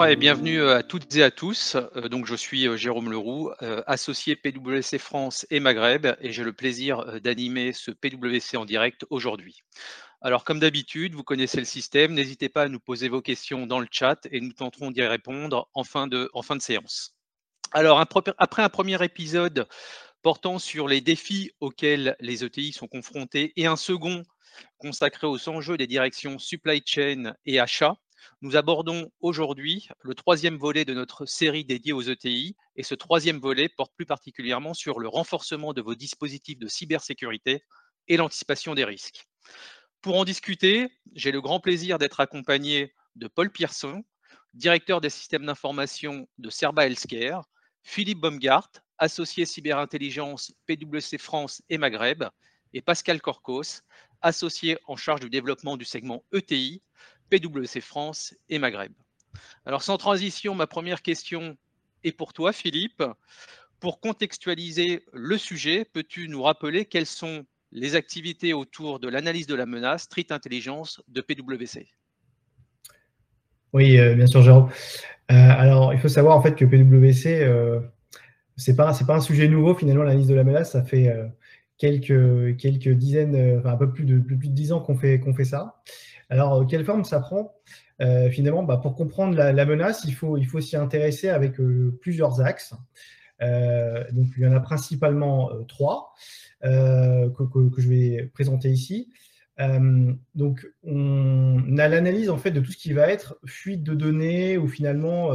Bonjour et bienvenue à toutes et à tous. Euh, donc, je suis euh, Jérôme Leroux, euh, associé PwC France et Maghreb, et j'ai le plaisir d'animer ce PwC en direct aujourd'hui. Alors, comme d'habitude, vous connaissez le système. N'hésitez pas à nous poser vos questions dans le chat et nous tenterons d'y répondre en fin de, en fin de séance. Alors, après un premier épisode portant sur les défis auxquels les ETI sont confrontés et un second consacré aux enjeux des directions supply chain et achat, nous abordons aujourd'hui le troisième volet de notre série dédiée aux ETI et ce troisième volet porte plus particulièrement sur le renforcement de vos dispositifs de cybersécurité et l'anticipation des risques. Pour en discuter, j'ai le grand plaisir d'être accompagné de Paul Pierson, directeur des systèmes d'information de Serba Healthcare, Philippe Baumgart, associé cyberintelligence PwC France et Maghreb, et Pascal Corcos, associé en charge du développement du segment ETI PwC France et Maghreb. Alors sans transition, ma première question est pour toi, Philippe. Pour contextualiser le sujet, peux-tu nous rappeler quelles sont les activités autour de l'analyse de la menace Street Intelligence de PwC Oui, euh, bien sûr, Jérôme. Euh, alors, il faut savoir en fait que PwC, euh, c'est pas pas un sujet nouveau finalement l'analyse de la menace. Ça fait quelques quelques dizaines, enfin un peu plus de plus de dix ans qu'on fait qu'on fait ça. Alors, euh, quelle forme ça prend? Euh, Finalement, bah, pour comprendre la, menace, il faut, il faut s'y intéresser avec euh, plusieurs axes. donc, il y en a principalement trois que, je vais présenter ici. donc, on a l'analyse en fait de tout ce qui va être fuite de données ou finalement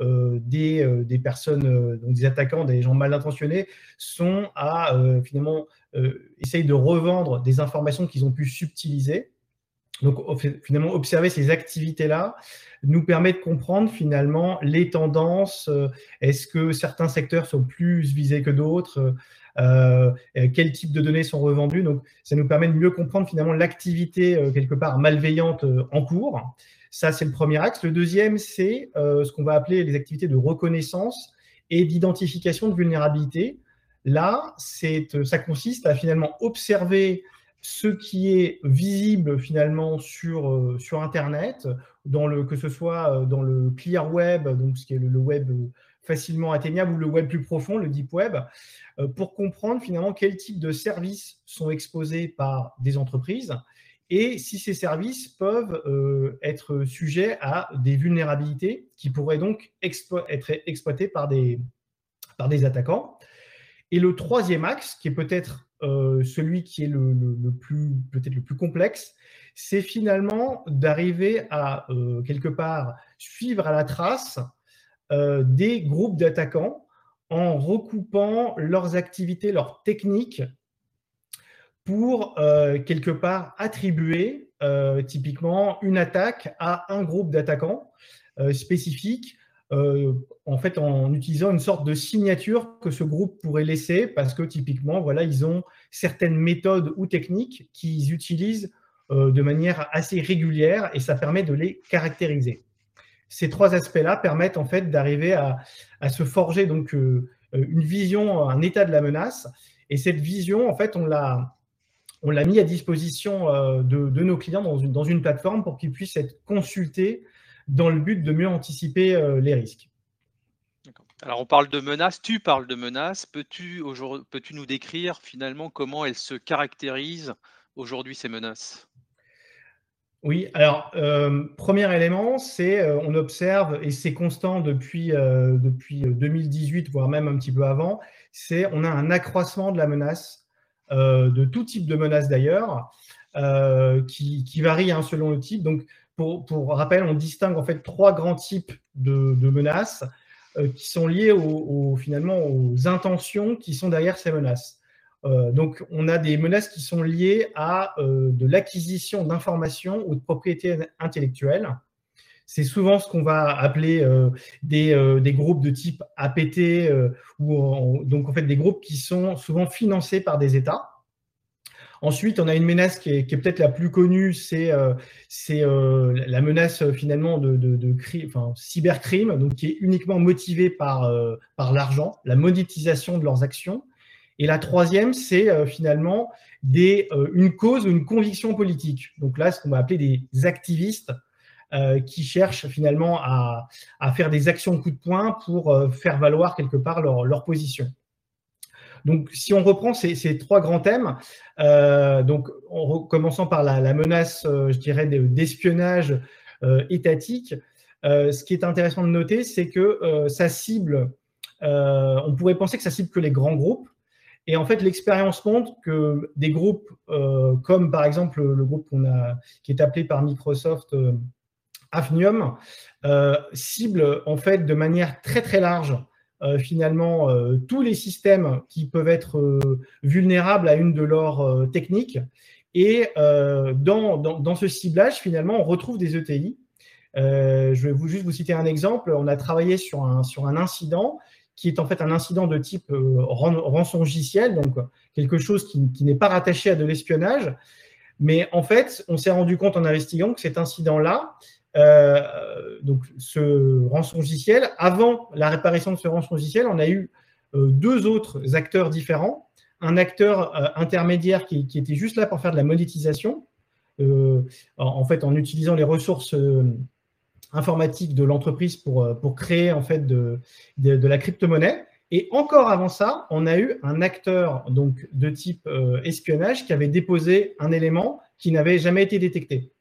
des, des, personnes, donc des attaquants, des gens mal intentionnés, sont à finalement essayer de revendre des informations qu'ils ont pu subtiliser donc finalement, observer ces activités-là nous permet de comprendre finalement les tendances. Euh, est-ce que certains secteurs sont plus visés que d'autres euh, Quels types de données sont revendues Donc ça nous permet de mieux comprendre finalement l'activité euh, quelque part malveillante en cours. Ça, c'est le premier axe. Le deuxième, c'est ce qu'on va appeler les activités de reconnaissance et d'identification de vulnérabilité. Là, ça consiste à finalement observer ce qui est visible finalement sur, euh, sur Internet, le, que ce soit euh, dans le clear web, donc ce qui est le, web facilement atteignable, ou le web plus profond, le deep web, euh, pour comprendre finalement quel type de services sont exposés par des entreprises et si ces services peuvent être sujets à des vulnérabilités qui pourraient donc être exploitées par des, par des attaquants. Et le troisième axe, qui est peut-être euh, celui qui est le, plus peut-être le plus complexe, c'est finalement d'arriver à euh, quelque part suivre à la trace euh, des groupes d'attaquants en recoupant leurs activités, leurs techniques pour quelque part attribuer typiquement une attaque à un groupe d'attaquants spécifiques euh, en fait en utilisant une sorte de signature que ce groupe pourrait laisser parce que typiquement voilà ils ont certaines méthodes ou techniques qu'ils utilisent euh, de manière assez régulière et ça permet de les caractériser. Ces trois aspects-là permettent en fait d'arriver à, se forger donc euh, une vision, un état de la menace et cette vision en fait on l'a on l'a mis à disposition de, nos clients dans une, dans une plateforme pour qu'ils puissent être consultés dans le but de mieux anticiper euh, les risques. Alors on parle de menaces, tu parles de menaces. Peux-tu peux nous décrire finalement comment elles se caractérisent aujourd'hui ces menaces? Oui, alors, euh, premier élément, c'est euh, on observe, et c'est constant depuis, depuis 2018, voire même un petit peu avant, c'est on a un accroissement de la menace, de tout type de menace d'ailleurs, qui, qui, varie hein, selon le type. Donc, pour, rappel, on distingue en fait trois grands types de, menaces euh, qui sont liées finalement aux intentions qui sont derrière ces menaces. Euh, donc, on a des menaces qui sont liées à euh, de l'acquisition d'informations ou de propriétés intellectuelles. C'est souvent ce qu'on va appeler des, des, groupes de type APT, ou donc en fait des groupes qui sont souvent financés par des États. Ensuite, on a une menace qui est, peut-être la plus connue, c'est euh, euh, la menace euh, finalement de, cybercrime, donc qui est uniquement motivée par, l'argent, la monétisation de leurs actions. Et la troisième, c'est finalement une cause ou une conviction politique. Donc là, ce qu'on va appeler des activistes qui cherchent finalement à, faire des actions coup de poing pour faire valoir quelque part leur, position. Donc, si on reprend ces, trois grands thèmes, donc en commençant par la, la menace, je dirais, d'espionnage étatique, ce qui est intéressant de noter, c'est que ça cible, on pourrait penser que ça cible que les grands groupes, et en fait, l'expérience montre que des groupes euh, comme par exemple le groupe a, qui est appelé par Microsoft euh, Afnium euh, cible en fait de manière très très large finalement tous les systèmes qui peuvent être vulnérables à une de leurs techniques. Et dans, dans, ce ciblage, finalement, on retrouve des ETI. je vais vous, juste vous citer un exemple. On a travaillé sur un, sur un incident qui est en fait un incident de type euh, rançongiciel, donc quelque chose qui, n'est pas rattaché à de l'espionnage. Mais en fait, on s'est rendu compte en investiguant que cet incident-là, euh, donc ce rançongiciel, avant la réparation de ce rançongiciel, on a eu euh, deux autres acteurs différents. Un acteur intermédiaire qui, était juste là pour faire de la monétisation, en fait en utilisant les ressources informatique de l'entreprise pour, euh, pour créer en fait de, la crypto-monnaie. Et encore avant ça, on a eu un acteur donc de type euh, espionnage qui avait déposé un élément qui n'avait jamais été détecté.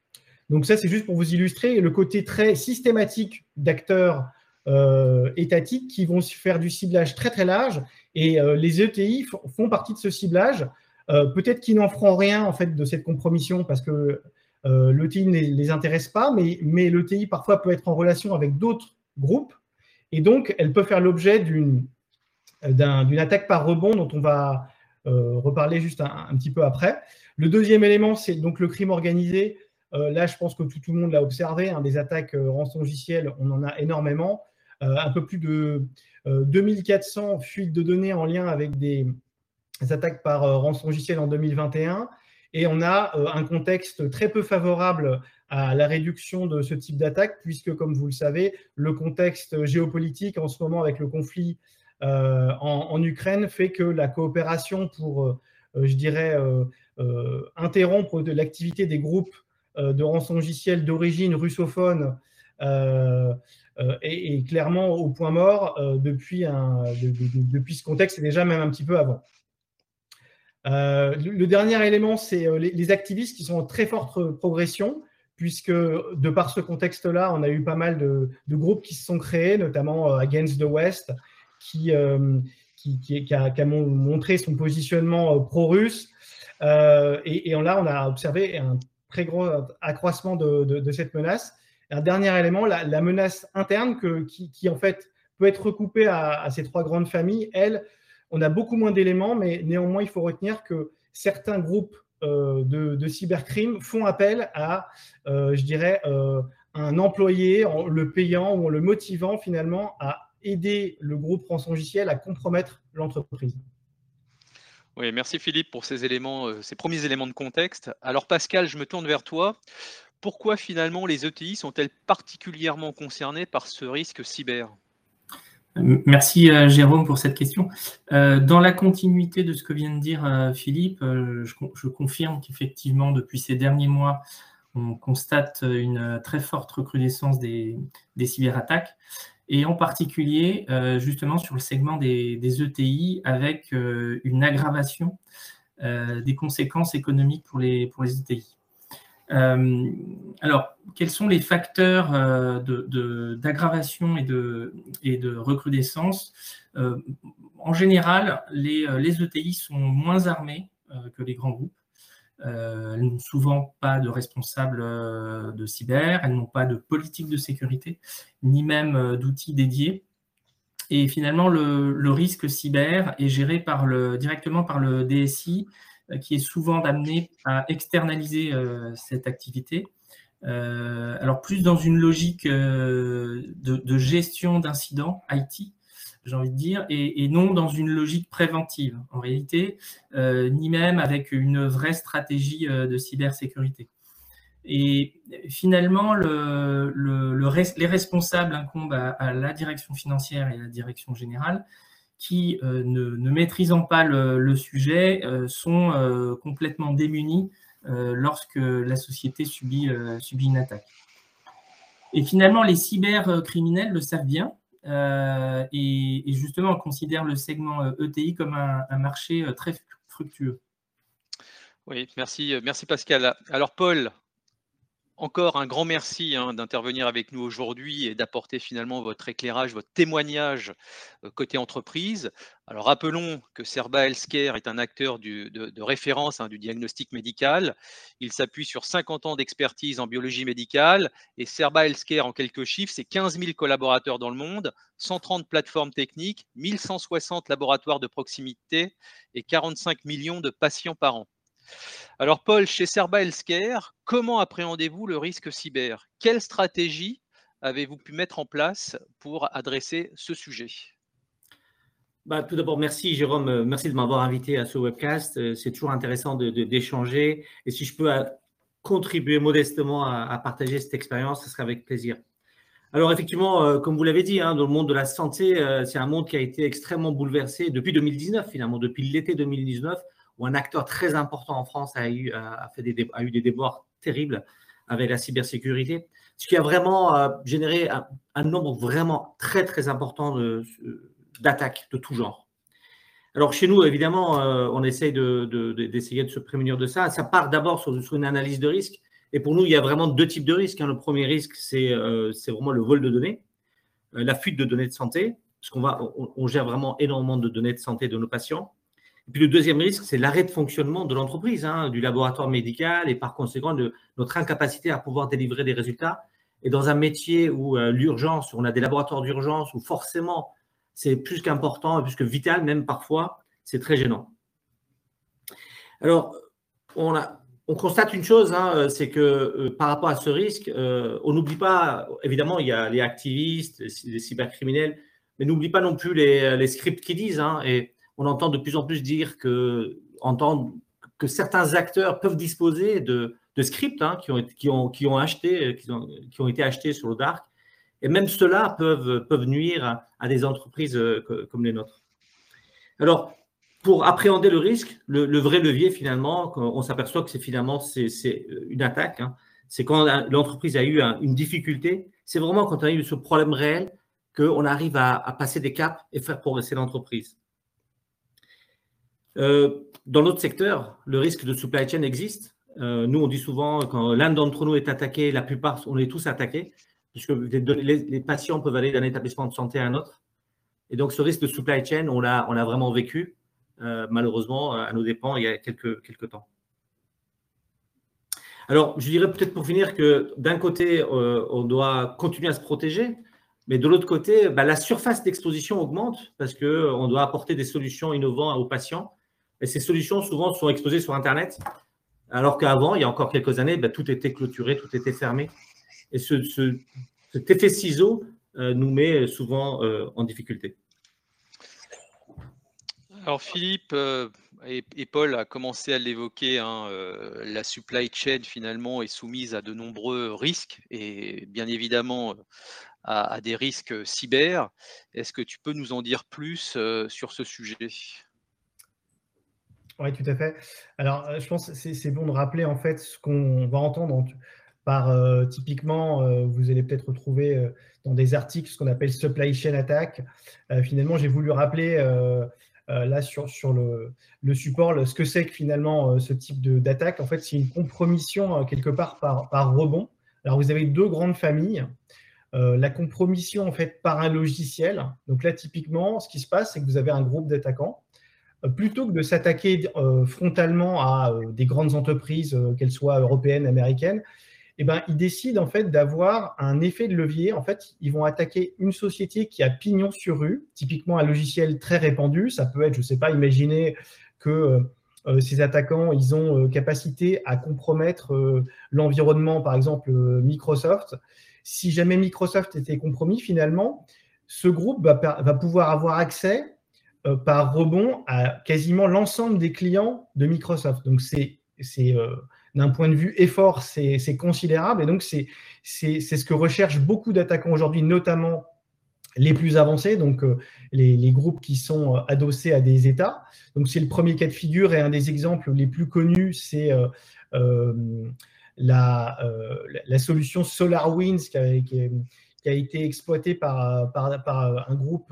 Donc ça, c'est juste pour vous illustrer le côté très systématique d'acteurs euh, étatiques qui vont faire du ciblage très très large. Et les ETI font partie de ce ciblage. Peut-être qu'ils n'en feront rien en fait de cette compromission parce que euh, L'ETI ne les, intéresse pas, mais, mais l'ETI parfois peut être en relation avec d'autres groupes, et donc elle peut faire l'objet d'une attaque par rebond dont on va euh, reparler juste un, petit peu après. Le deuxième élément, c'est donc le crime organisé. Euh, là, je pense que tout, le monde l'a observé, hein, des attaques rançongicielles, on en a énormément. un peu plus de 2400 fuites de données en lien avec des, attaques par rançongiciel en 2021. Et on a euh, un contexte très peu favorable à la réduction de ce type d'attaque, puisque, comme vous le savez, le contexte géopolitique en ce moment avec le conflit euh, en, Ukraine fait que la coopération pour, euh, je dirais, interrompre l'activité des groupes de rançongiciels d'origine russophone est, clairement au point mort depuis, un, depuis ce contexte et déjà même un petit peu avant. Euh, le dernier élément, c'est euh, les, activistes qui sont en très forte progression, puisque de par ce contexte-là, on a eu pas mal de, groupes qui se sont créés, notamment euh, Against the West, qui, qui, a, montré son positionnement pro-russe. Et, et, là, on a observé un très gros accroissement de, cette menace. Un dernier élément, la, menace interne qui, en fait peut être recoupée à, ces trois grandes familles, elle, on a beaucoup moins d'éléments, mais néanmoins, il faut retenir que certains groupes euh, de, cybercrime font appel à, euh, je dirais, euh, un employé en le payant ou en le motivant finalement à aider le groupe rançongiciel à compromettre l'entreprise. Oui, merci Philippe pour ces éléments, ces premiers éléments de contexte. Alors Pascal, je me tourne vers toi. Pourquoi finalement les ETI sont-elles particulièrement concernées par ce risque cyber? Merci euh, Jérôme pour cette question. Euh, dans la continuité de ce que vient de dire euh, Philippe, je, confirme qu'effectivement, depuis ces derniers mois, on constate une très forte recrudescence des, cyberattaques, et en particulier justement sur le segment des, ETI, avec une aggravation des conséquences économiques pour les, ETI. Euh, alors, quels sont les facteurs euh, d'aggravation et, de, recrudescence? Euh, En général, les, les, ETI sont moins armés que les grands groupes. Elles n'ont souvent pas de responsables de cyber, elles n'ont pas de politique de sécurité, ni même d'outils dédiés. Et finalement, le, risque cyber est géré directement par le DSI euh, qui est souvent d'amener à externaliser euh, cette activité. Euh, alors plus dans une logique de, gestion d'incidents IT, j'ai envie de dire, et, non dans une logique préventive, en réalité, ni même avec une vraie stratégie de cybersécurité. Et finalement, le, les responsables incombent à, la direction financière et à la direction générale, qui, euh, ne, maîtrisant pas le, sujet, euh, sont euh, complètement démunis lorsque la société subit une attaque. Et finalement, les cybercriminels le savent bien. Et, justement, on considère le segment ETI comme un, marché très fructueux. Oui, merci, merci Pascal. Alors Paul, encore un grand merci hein, d'intervenir avec nous aujourd'hui et d'apporter finalement votre éclairage, votre témoignage euh, côté entreprise. Alors rappelons que Serba Healthcare est un acteur de, référence hein, du diagnostic médical. Il s'appuie sur 50 ans d'expertise en biologie médicale et Serba Healthcare, en quelques chiffres, c'est 15 000 collaborateurs dans le monde, 130 plateformes techniques, 1160 laboratoires de proximité et 45 millions de patients par an. Alors Paul, chez Serba Healthcare, comment appréhendez-vous le risque cyber? Quelle stratégie avez-vous pu mettre en place pour adresser ce sujet? Bah, tout d'abord, merci Jérôme, euh, merci de m'avoir invité à ce webcast. Euh, c'est toujours intéressant d'échanger. Et si je peux euh, contribuer modestement à, partager cette expérience, ce serait avec plaisir. Alors effectivement, comme vous l'avez dit, hein, dans le monde de la santé, c'est un monde qui a été extrêmement bouleversé depuis 2019 finalement, depuis l'été 2019 où un acteur très important en France a eu, fait des, a eu des déboires terribles avec la cybersécurité, ce qui a vraiment euh, généré un, nombre vraiment très très important d'attaques de, tout genre. Alors chez nous, évidemment, euh, on essaye d'essayer de, se prémunir de ça. Ça part d'abord sur, une analyse de risque. Et pour nous, il y a vraiment deux types de risques. Hein. Le premier risque, c'est euh, vraiment le vol de données, la fuite de données de santé, parce qu'on on, on gère vraiment énormément de données de santé de nos patients. Et puis le deuxième risque, c'est l'arrêt de fonctionnement de l'entreprise, hein, du laboratoire médical et par conséquent de notre incapacité à pouvoir délivrer des résultats. Et dans un métier où euh, l'urgence, on a des laboratoires d'urgence, où forcément c'est plus qu'important plus que vital, même parfois, c'est très gênant. Alors, on, constate une chose, hein, c'est que euh, par rapport à ce risque, euh, on n'oublie pas, évidemment, il y a les activistes, les cybercriminels, mais n'oublie pas non plus les, les scripts qui disent. Hein, et on entend de plus en plus dire que, que certains acteurs peuvent disposer de, scripts hein, qui, ont, qui, ont, qui, ont acheté, qui, ont, qui ont été achetés sur le dark. Et même ceux-là peuvent nuire à, des entreprises euh, comme les nôtres. Alors, pour appréhender le risque, le, vrai levier, finalement, on s'aperçoit que c'est finalement c'est une attaque. Hein. C'est quand l'entreprise a eu une difficulté, c'est vraiment quand on a eu ce problème réel qu'on arrive à, à, passer des caps et faire progresser l'entreprise. Euh, dans notre secteur, le risque de supply chain existe. Euh, nous, on dit souvent, quand l'un d'entre nous est attaqué, la plupart, on est tous attaqués, puisque les, patients peuvent aller d'un établissement de santé à un autre. Et donc, ce risque de supply chain, on l'a, on vraiment vécu, euh, malheureusement, à nos dépens, il y a quelques, quelques temps. Alors, je dirais peut-être pour finir que d'un côté, on doit continuer à se protéger, mais de l'autre côté, bah, la surface d'exposition augmente parce qu'on doit apporter des solutions innovantes aux patients et ces solutions, souvent, sont exposées sur Internet, alors qu'avant, il y a encore quelques années, ben, tout était clôturé, tout était fermé. Et ce, cet effet ciseau euh, nous met souvent euh, en difficulté. Alors Philippe euh, et, Paul a commencé à l'évoquer, hein, la supply chain finalement est soumise à de nombreux risques et bien évidemment à des risques cyber. Est-ce que tu peux nous en dire plus sur ce sujet? Oui, tout à fait. Alors, euh, je pense que c'est bon de rappeler en fait ce qu'on va entendre par euh, typiquement, euh, vous allez peut-être retrouver dans des articles ce qu'on appelle supply chain attack. finalement, j'ai voulu rappeler là sur, sur le, le support ce que c'est que finalement ce type d'attaque. En fait, c'est une compromission quelque part par, par rebond. Alors, vous avez deux grandes familles. la compromission en fait par un logiciel. Donc là, typiquement, ce qui se passe, c'est que vous avez un groupe d'attaquants plutôt que de s'attaquer euh, frontalement à euh, des grandes entreprises, euh, qu'elles soient européennes, américaines, eh ben, ils décident en fait d'avoir un effet de levier. En fait, ils vont attaquer une société qui a pignon sur rue, typiquement un logiciel très répandu. Ça peut être, je ne sais pas, imaginer que ces attaquants, ils ont capacité à compromettre l'environnement, par exemple Microsoft. Si jamais Microsoft était compromis, finalement, ce groupe va, va pouvoir avoir accès euh, par rebond à quasiment l'ensemble des clients de Microsoft. Donc, c'est euh, d'un point de vue effort, c'est considérable. Et donc, c'est ce que recherchent beaucoup d'attaquants aujourd'hui, notamment les plus avancés, donc euh, les, groupes qui sont adossés à des États. Donc, c'est le premier cas de figure et un des exemples les plus connus, c'est la, la, solution SolarWinds qui a, qui, a, été exploitée par, par un groupe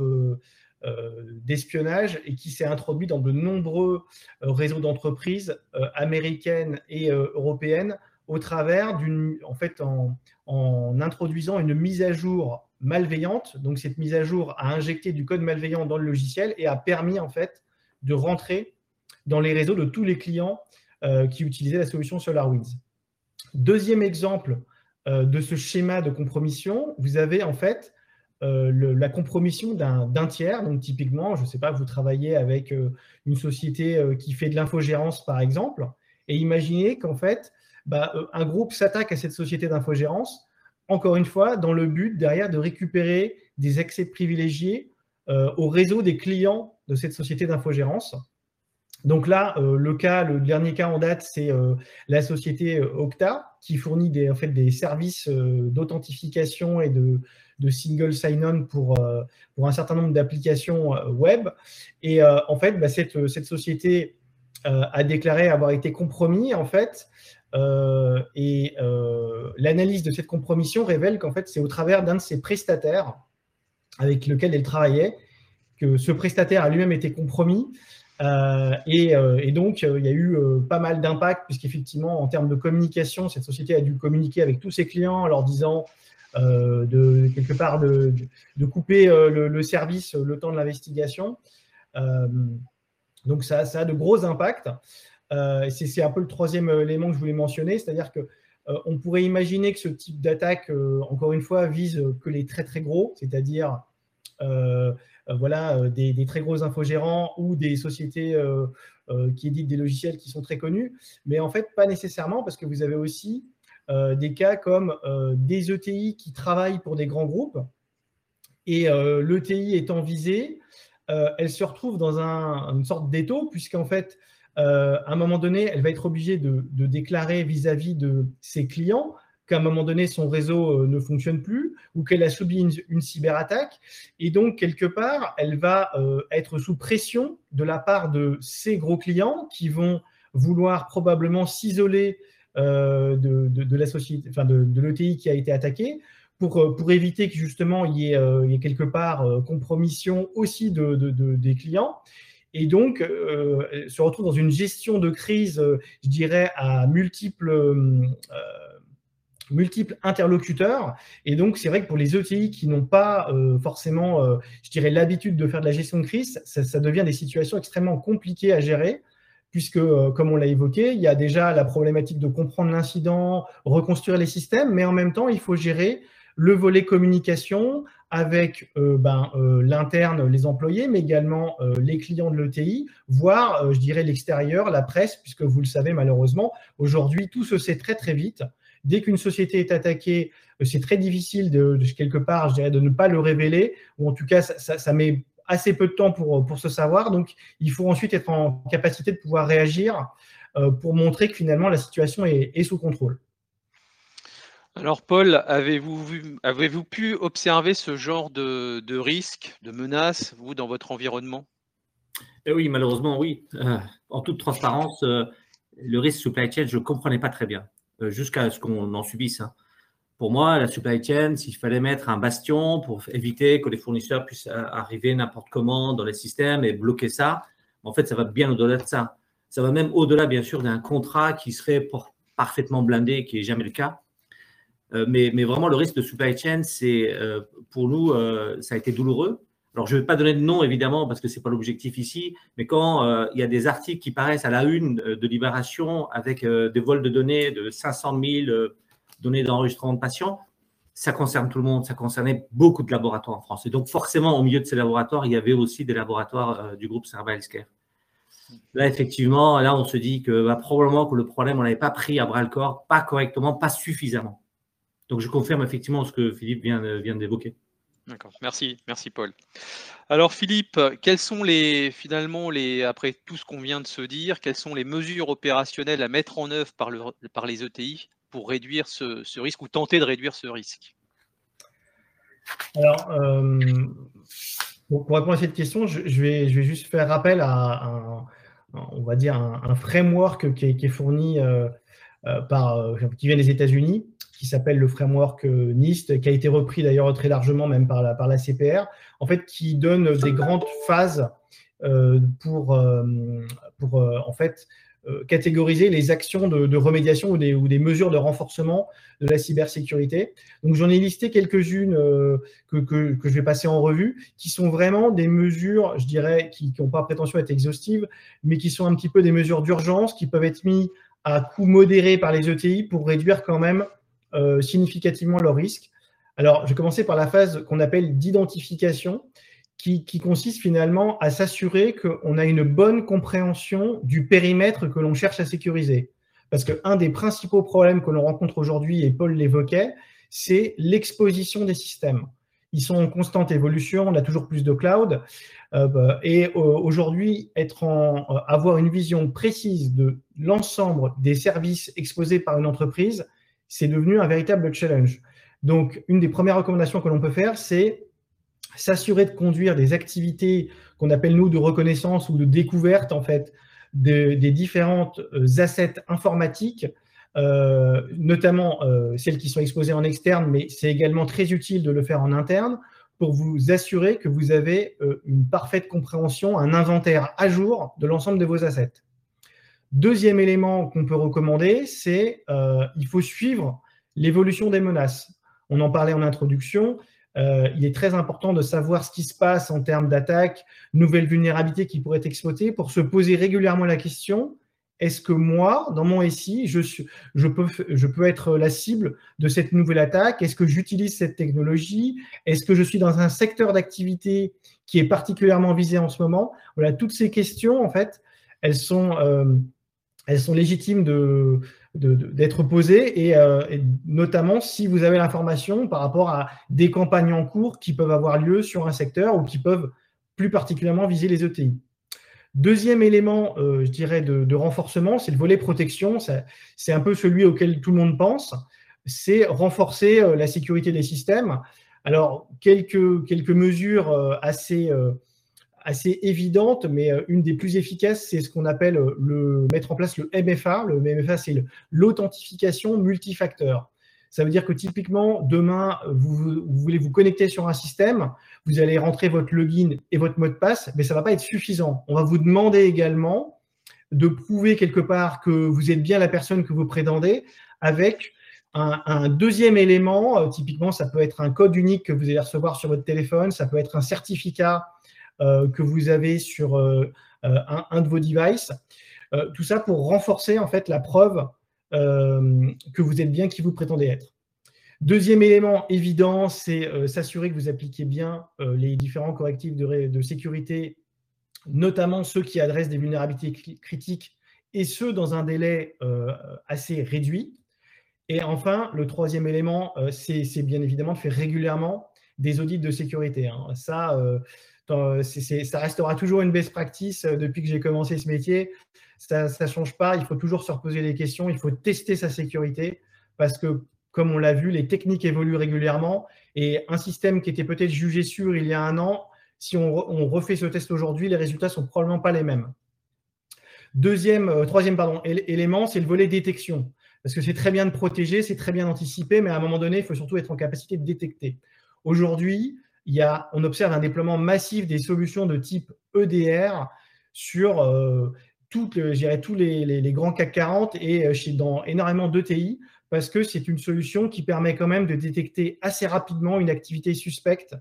d'espionnage et qui s'est introduit dans de nombreux réseaux d'entreprises américaines et européennes au travers d'une, en fait, en, introduisant une mise à jour malveillante. Donc, cette mise à jour a injecté du code malveillant dans le logiciel et a permis, en fait, de rentrer dans les réseaux de tous les clients euh, qui utilisaient la solution SolarWinds. Deuxième exemple euh, de ce schéma de compromission, vous avez en fait euh, la compromission d'un tiers. Donc typiquement, je ne sais pas, vous travaillez avec une société qui fait de l'infogérance par exemple, et imaginez qu'en fait, bah, un groupe s'attaque à cette société d'infogérance, encore une fois, dans le but derrière de récupérer des accès privilégiés au réseau des clients de cette société d'infogérance. Donc là, euh, le cas, le dernier cas en date, c'est euh, la société euh, Octa qui fournit en fait, des services d'authentification et de, single sign-on pour, pour un certain nombre d'applications web. Et en fait, bah, cette, cette, société a déclaré avoir été compromis en fait. et l'analyse de cette compromission révèle qu'en fait, c'est au travers d'un de ses prestataires avec lequel elle travaillait que ce prestataire a lui-même été compromis. Euh, euh, et, donc, euh, il y a eu pas mal d'impact, puisqu'effectivement, en termes de communication, cette société a dû communiquer avec tous ses clients en leur disant de quelque part de, couper le, service le temps de l'investigation. donc, ça, ça, a de gros impacts. c'est un peu le troisième élément que je voulais mentionner, c'est-à-dire que on pourrait imaginer que ce type d'attaque, encore une fois, vise que les très très gros, c'est-à-dire euh, voilà, euh, des, très gros infogérants ou des sociétés euh, qui éditent des logiciels qui sont très connus, mais en fait, pas nécessairement, parce que vous avez aussi des cas comme des ETI qui travaillent pour des grands groupes, et l'ETI étant visée, elle se retrouve dans une sorte d'étau, puisqu'en fait, à un moment donné, elle va être obligée de, déclarer vis-à-vis -vis de ses clients qu'à un moment donné, son réseau euh, ne fonctionne plus ou qu'elle a subi une, cyberattaque. Et donc, quelque part, elle va euh, être sous pression de la part de ses gros clients qui vont vouloir probablement s'isoler euh, de, la société, enfin de, l'ETI qui a été attaquée pour, pour éviter que justement il y ait, quelque part compromission aussi de, des clients. Et donc, se retrouve dans une gestion de crise, je dirais, à multiples multiples interlocuteurs. Et donc, c'est vrai que pour les ETI qui n'ont pas euh, forcément, euh, je dirais, l'habitude de faire de la gestion de crise, ça, devient des situations extrêmement compliquées à gérer, puisque, euh, comme on l'a évoqué, il y a déjà la problématique de comprendre l'incident, reconstruire les systèmes, mais en même temps, il faut gérer le volet communication avec ben, l'interne, les employés, mais également les clients de l'ETI, voire, je dirais, l'extérieur, la presse, puisque vous le savez malheureusement, aujourd'hui, tout se sait très très vite. Dès qu'une société est attaquée, euh, c'est très difficile de, quelque part, je dirais, de ne pas le révéler, ou en tout cas, ça, met assez peu de temps pour, pour se savoir. Donc, il faut ensuite être en capacité de pouvoir réagir euh, pour montrer que finalement la situation est, sous contrôle. Alors Paul, avez-vous avez pu observer ce genre de, de risque, de menace, vous, dans votre environnement? Eh Oui, malheureusement, oui. Euh, en toute transparence, le risque supply chain, je ne comprenais pas très bien. Euh, jusqu'à ce qu'on en subisse. Hein. Pour moi, la supply chain, s'il fallait mettre un bastion pour éviter que les fournisseurs puissent arriver n'importe comment dans les systèmes et bloquer ça, en fait, ça va bien au-delà de ça. Ça va même au-delà, bien sûr, d'un contrat qui serait parfaitement blindé, qui n'est jamais le cas. Euh, mais, mais, vraiment, le risque de supply chain, c'est euh, pour nous, ça a été douloureux. Alors, je ne vais pas donner de nom, évidemment, parce que ce n'est pas l'objectif ici, mais quand euh, il y a des articles qui paraissent à la une euh, de Libération avec euh, des vols de données de 500 000 données d'enregistrement de patients, ça concerne tout le monde, ça concernait beaucoup de laboratoires en France. Et donc, forcément, au milieu de ces laboratoires, il y avait aussi des laboratoires du groupe Cerba Healthcare. Là, effectivement, là, on se dit que bah, probablement que le problème, on n'avait pas pris à bras le corps, pas correctement, pas suffisamment. Donc, je confirme effectivement ce que Philippe vient, vient d'évoquer. D'accord, merci, merci Paul. Alors Philippe, quelles sont les finalement les après tout ce qu'on vient de se dire, quelles sont les mesures opérationnelles à mettre en œuvre par, le, par les ETI pour réduire ce, risque ou tenter de réduire ce risque? Alors, euh, pour, répondre à cette question, je, vais, juste faire rappel à un, on va dire un, framework qui est, fourni euh, par, qui vient des États-Unis, qui s'appelle le framework NIST, qui a été repris d'ailleurs très largement même par la, CPR, en fait, qui donne des grandes phases pour, pour en fait, euh, catégoriser les actions de, remédiation ou des, ou des, mesures de renforcement de la cybersécurité. Donc j'en ai listé quelques-unes euh, que, que, que, je vais passer en revue, qui sont vraiment des mesures, je dirais, qui n'ont pas prétention à être exhaustives, mais qui sont un petit peu des mesures d'urgence qui peuvent être mises à coût modéré par les ETI pour réduire quand même euh, significativement leurs risques. Alors, je vais commencer par la phase qu'on appelle d'identification qui, consiste finalement à s'assurer qu'on a une bonne compréhension du périmètre que l'on cherche à sécuriser. Parce qu'un des principaux problèmes que l'on rencontre aujourd'hui, et Paul l'évoquait, c'est l'exposition des systèmes. Ils sont en constante évolution, on a toujours plus de cloud. Euh, et euh, aujourd'hui, être en, euh, avoir une vision précise de l'ensemble des services exposés par une entreprise, c'est devenu un véritable challenge. Donc, une des premières recommandations que l'on peut faire, c'est s'assurer de conduire des activités qu'on appelle nous de reconnaissance ou de découverte en fait des différentes euh, assets informatiques, euh, notamment euh, celles qui sont exposées en externe, mais c'est également très utile de le faire en interne pour vous assurer que vous avez une parfaite compréhension, un inventaire à jour de l'ensemble de vos assets. Deuxième élément qu'on peut recommander, c'est il faut suivre l'évolution des menaces. On en parlait en introduction, euh, il est très important de savoir ce qui se passe en termes d'attaques, nouvelles vulnérabilités qui pourraient être exploitées pour se poser régulièrement la question est-ce que moi, dans mon SI, je, peux être la cible de cette nouvelle attaque? Est-ce que j'utilise cette technologie? Est-ce que je suis dans un secteur d'activité qui est particulièrement visé en ce moment? Voilà, toutes ces questions, en fait, elles sont, euh, elles sont légitimes de, d'être posé euh, et, notamment si vous avez l'information par rapport à des campagnes en cours qui peuvent avoir lieu sur un secteur ou qui peuvent plus particulièrement viser les ETI. Deuxième élément, euh, je dirais, de, renforcement, c'est le volet protection. C'est un peu celui auquel tout le monde pense. C'est renforcer euh, la sécurité des systèmes. Alors, quelques, quelques mesures assez assez évidente, mais euh, une des plus efficaces, c'est ce qu'on appelle euh, le mettre en place le MFA. Le MFA, c'est l'authentification multifacteur. Ça veut dire que typiquement, demain, vous, voulez vous connecter sur un système, vous allez rentrer votre login et votre mot de passe, mais ça ne va pas être suffisant. On va vous demander également de prouver quelque part que vous êtes bien la personne que vous prétendez avec un, deuxième élément. Euh, typiquement, ça peut être un code unique que vous allez recevoir sur votre téléphone, ça peut être un certificat que vous avez sur euh, euh, un, de vos devices. tout ça pour renforcer en fait la preuve que vous êtes bien qui vous prétendez être. Deuxième élément évident, c'est s'assurer que vous appliquez bien les différents correctifs de, sécurité, notamment ceux qui adressent des vulnérabilités critiques et ceux dans un délai assez réduit. Et enfin, le troisième élément, c'est bien évidemment de faire régulièrement des audits de sécurité. Hein. Ça, ça restera toujours une best practice euh, depuis que j'ai commencé ce métier. Ça ne change pas. Il faut toujours se reposer des questions. Il faut tester sa sécurité parce que, comme on l'a vu, les techniques évoluent régulièrement. Et un système qui était peut-être jugé sûr il y a un an, si on, refait ce test aujourd'hui, les résultats ne sont probablement pas les mêmes. Deuxième, euh, troisième pardon, élément, c'est le volet détection. Parce que c'est très bien de protéger, c'est très bien d'anticiper, mais à un moment donné, il faut surtout être en capacité de détecter. Aujourd'hui, on observe un déploiement massif des solutions de type EDR sur euh, tous les, grands CAC 40 et euh, dans énormément d'ETI, parce que c'est une solution qui permet quand même de détecter assez rapidement une activité suspecte.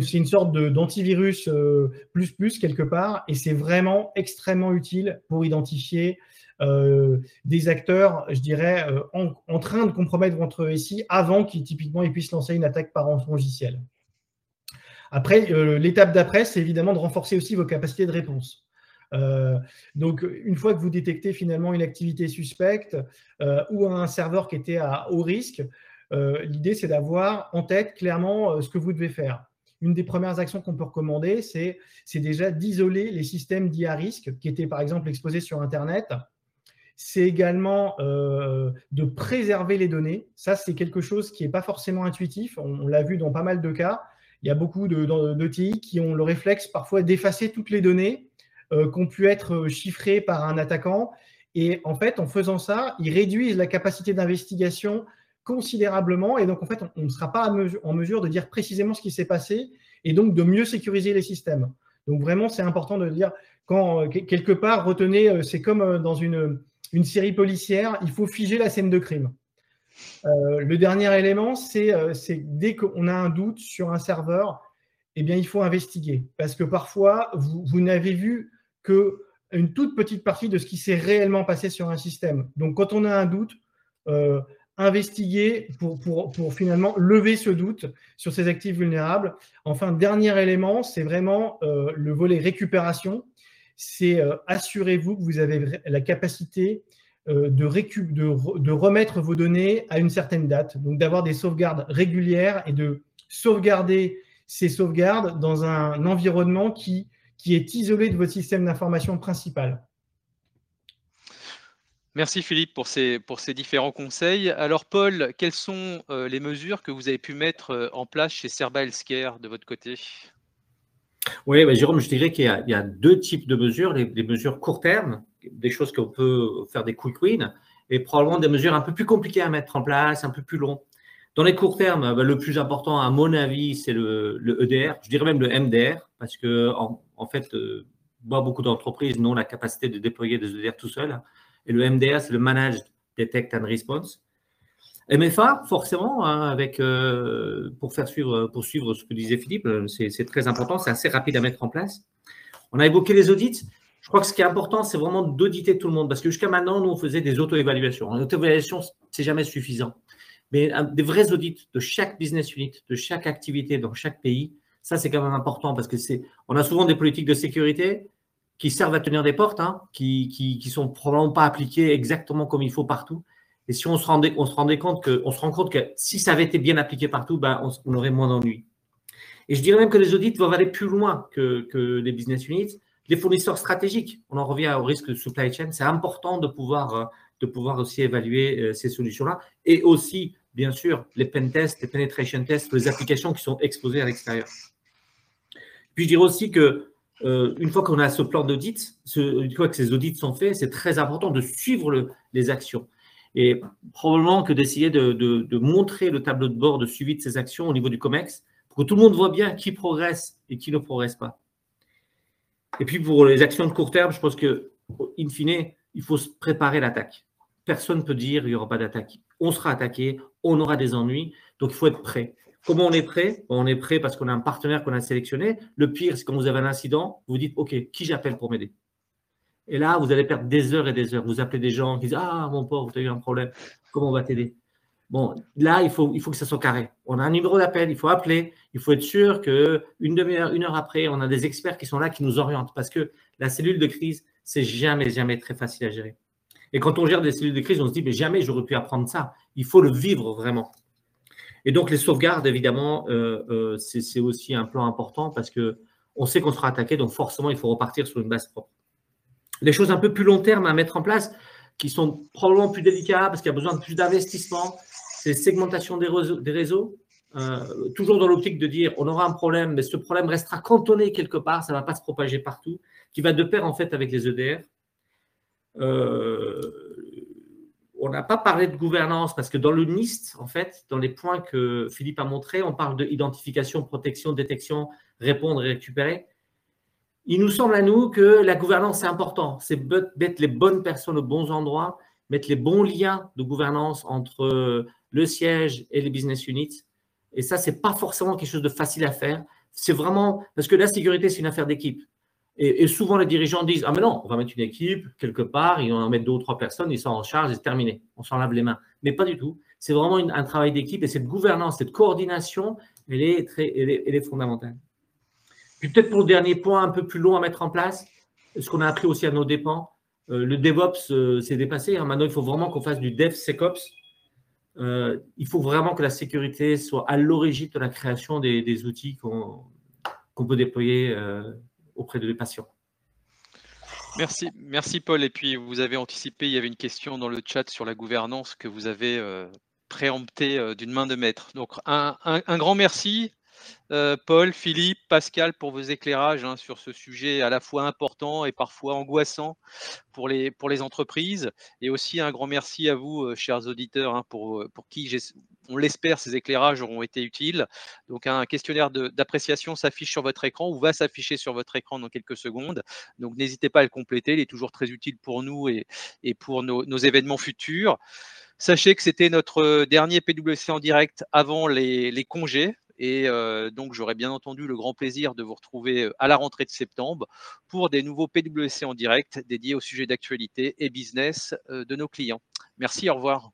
C'est une sorte d'antivirus euh, plus plus quelque part, et c'est vraiment extrêmement utile pour identifier des acteurs, je dirais, en, train de compromettre votre SI avant qu'ils typiquement ils puissent lancer une attaque par logiciel. Après, euh, l'étape d'après, c'est évidemment de renforcer aussi vos capacités de réponse. Euh, donc, une fois que vous détectez finalement une activité suspecte euh, ou un serveur qui était à haut risque, l'idée c'est d'avoir en tête clairement ce que vous devez faire. Une des premières actions qu'on peut recommander, c'est déjà d'isoler les systèmes dits à risque qui étaient par exemple exposés sur Internet. C'est également de préserver les données. Ça, c'est quelque chose qui n'est pas forcément intuitif. on l'a vu dans pas mal de cas il y a beaucoup de, TI qui ont le réflexe parfois d'effacer toutes les données euh, qui ont pu être chiffrées par un attaquant Et en fait, en faisant ça, ils réduisent la capacité d'investigation considérablement. Et donc, en fait, on ne sera pas en mesure de dire précisément ce qui s'est passé et donc de mieux sécuriser les systèmes. Donc, vraiment, c'est important de dire, quand quelque part, retenez, c'est comme dans une, une série policière, il faut figer la scène de crime. Euh, le dernier élément, c'est euh, dès qu'on a un doute sur un serveur, eh bien, il faut investiguer. Parce que parfois, vous, n'avez vu qu'une toute petite partie de ce qui s'est réellement passé sur un système. Donc, quand on a un doute, euh, investiguer pour, finalement lever ce doute sur ces actifs vulnérables. Enfin, dernier élément, c'est vraiment le volet récupération. C'est assurez-vous que vous avez la capacité euh, de, de, remettre vos données à une certaine date, donc d'avoir des sauvegardes régulières et de sauvegarder ces sauvegardes dans un environnement qui, qui est isolé de votre système d'information principal. Merci Philippe pour ces, pour ces différents conseils. Alors Paul, quelles sont euh, les mesures que vous avez pu mettre euh, en place chez Serba Healthcare de votre côté? Oui, bah, Jérôme, je dirais qu'il y, a deux types de mesures. Les, les mesures court terme, des choses qu'on peut faire des quick wins et probablement des mesures un peu plus compliquées à mettre en place, un peu plus long. Dans les courts termes, bah, le plus important, à mon avis, c'est le, EDR, je dirais même le MDR, parce que en, fait, euh, beaucoup d'entreprises n'ont la capacité de déployer des EDR tout seul. Et le MDR, c'est le Managed Detect and Response. MFA, forcément, hein, avec, euh, pour, faire suivre, pour suivre ce que disait Philippe, c'est très important, c'est assez rapide à mettre en place. On a évoqué les audits. Je crois que ce qui est important, c'est vraiment d'auditer tout le monde. Parce que jusqu'à maintenant, nous, on faisait des auto-évaluations. En auto-évaluation, c'est jamais suffisant. Mais des vrais audits de chaque business unit, de chaque activité dans chaque pays, ça, c'est quand même important parce que c'est, on a souvent des politiques de sécurité qui servent à tenir des portes, hein, qui, qui, qui, sont probablement pas appliquées exactement comme il faut partout. Et si on se rendait, on se rendait compte que, on se rend compte que si ça avait été bien appliqué partout, ben, on, on aurait moins d'ennuis. Et je dirais même que les audits doivent aller plus loin que, que les business units les fournisseurs stratégiques, on en revient au risque de supply chain, c'est important de pouvoir, euh, de pouvoir aussi évaluer euh, ces solutions-là. Et aussi, bien sûr, les pen tests, les penetration tests, les applications qui sont exposées à l'extérieur. Puis je dirais aussi que euh, une fois qu'on a ce plan d'audit, une fois que ces audits sont faits, c'est très important de suivre les actions. Et probablement que d'essayer de, de, montrer le tableau de bord de suivi de ces actions au niveau du COMEX pour que tout le monde voit bien qui progresse et qui ne progresse pas. Et puis pour les actions de court terme, je pense que, in fine, il faut se préparer l'attaque. Personne ne peut dire qu'il n'y aura pas d'attaque. On sera attaqué, on aura des ennuis, donc il faut être prêt. Comment on est prêt? On est prêt parce qu'on a un partenaire qu'on a sélectionné. Le pire, c'est quand vous avez un incident, vous dites OK, qui j'appelle pour m'aider? Et là, vous allez perdre des heures et des heures. Vous appelez des gens qui disent Ah, mon pauvre, tu as eu un problème. Comment on va t'aider? Bon, là, il faut, il faut que ça soit carré. On a un numéro d'appel, il faut appeler. Il faut être sûr qu'une demi-heure, une heure après, on a des experts qui sont là, qui nous orientent. Parce que la cellule de crise, c'est jamais, jamais très facile à gérer. Et quand on gère des cellules de crise, on se dit, mais jamais j'aurais pu apprendre ça. Il faut le vivre vraiment. Et donc, les sauvegardes, évidemment, euh, euh, c'est aussi un plan important parce que on sait qu'on sera attaqué, donc forcément, il faut repartir sur une base propre. Les choses un peu plus long terme à mettre en place, qui sont probablement plus délicates parce qu'il y a besoin de plus d'investissement, c'est segmentation des réseaux euh, toujours dans l'optique de dire on aura un problème, mais ce problème restera cantonné quelque part, ça ne va pas se propager partout, qui va de pair en fait avec les EDR. Euh, on n'a pas parlé de gouvernance parce que dans le NIST, en fait, dans les points que Philippe a montrés, on parle de identification, protection, détection, répondre et récupérer. Il nous semble à nous que la gouvernance est important. C'est mettre les bonnes personnes aux bons endroits, mettre les bons liens de gouvernance entre le siège et les business units. Et ça, c'est pas forcément quelque chose de facile à faire. C'est vraiment parce que la sécurité, c'est une affaire d'équipe. Et, souvent, les dirigeants disent Ah, mais non, on va mettre une équipe quelque part, ils en mettre deux ou trois personnes, ils sont en charge et c'est terminé. On s'en lave les mains. Mais pas du tout. C'est vraiment un travail d'équipe et cette gouvernance, cette coordination, elle est, très, fondamentale. Puis peut-être pour le dernier point un peu plus long à mettre en place, ce qu'on a appris aussi à nos dépens, euh, le DevOps euh, s'est dépassé. Hein. Maintenant, il faut vraiment qu'on fasse du DevSecOps. Euh, il faut vraiment que la sécurité soit à l'origine de la création des, outils qu'on peut déployer euh, auprès de les patients. Merci, merci Paul. Et puis vous avez anticipé, il y avait une question dans le chat sur la gouvernance que vous avez euh, préemptée d'une main de maître. Donc un, grand merci. Euh, Paul, Philippe, Pascal, pour vos éclairages hein, sur ce sujet à la fois important et parfois angoissant pour les, pour les entreprises. Et aussi un grand merci à vous, euh, chers auditeurs, hein, pour, pour qui, on l'espère, ces éclairages auront été utiles. Donc un questionnaire d'appréciation s'affiche sur votre écran ou va s'afficher sur votre écran dans quelques secondes. Donc n'hésitez pas à le compléter, il est toujours très utile pour nous et, et pour nos, nos événements futurs. Sachez que c'était notre dernier PWC en direct avant les, congés. Et euh, donc, j'aurai bien entendu le grand plaisir de vous retrouver euh, à la rentrée de septembre pour des nouveaux PWC en direct dédiés au sujet d'actualité et business euh, de nos clients. Merci, au revoir.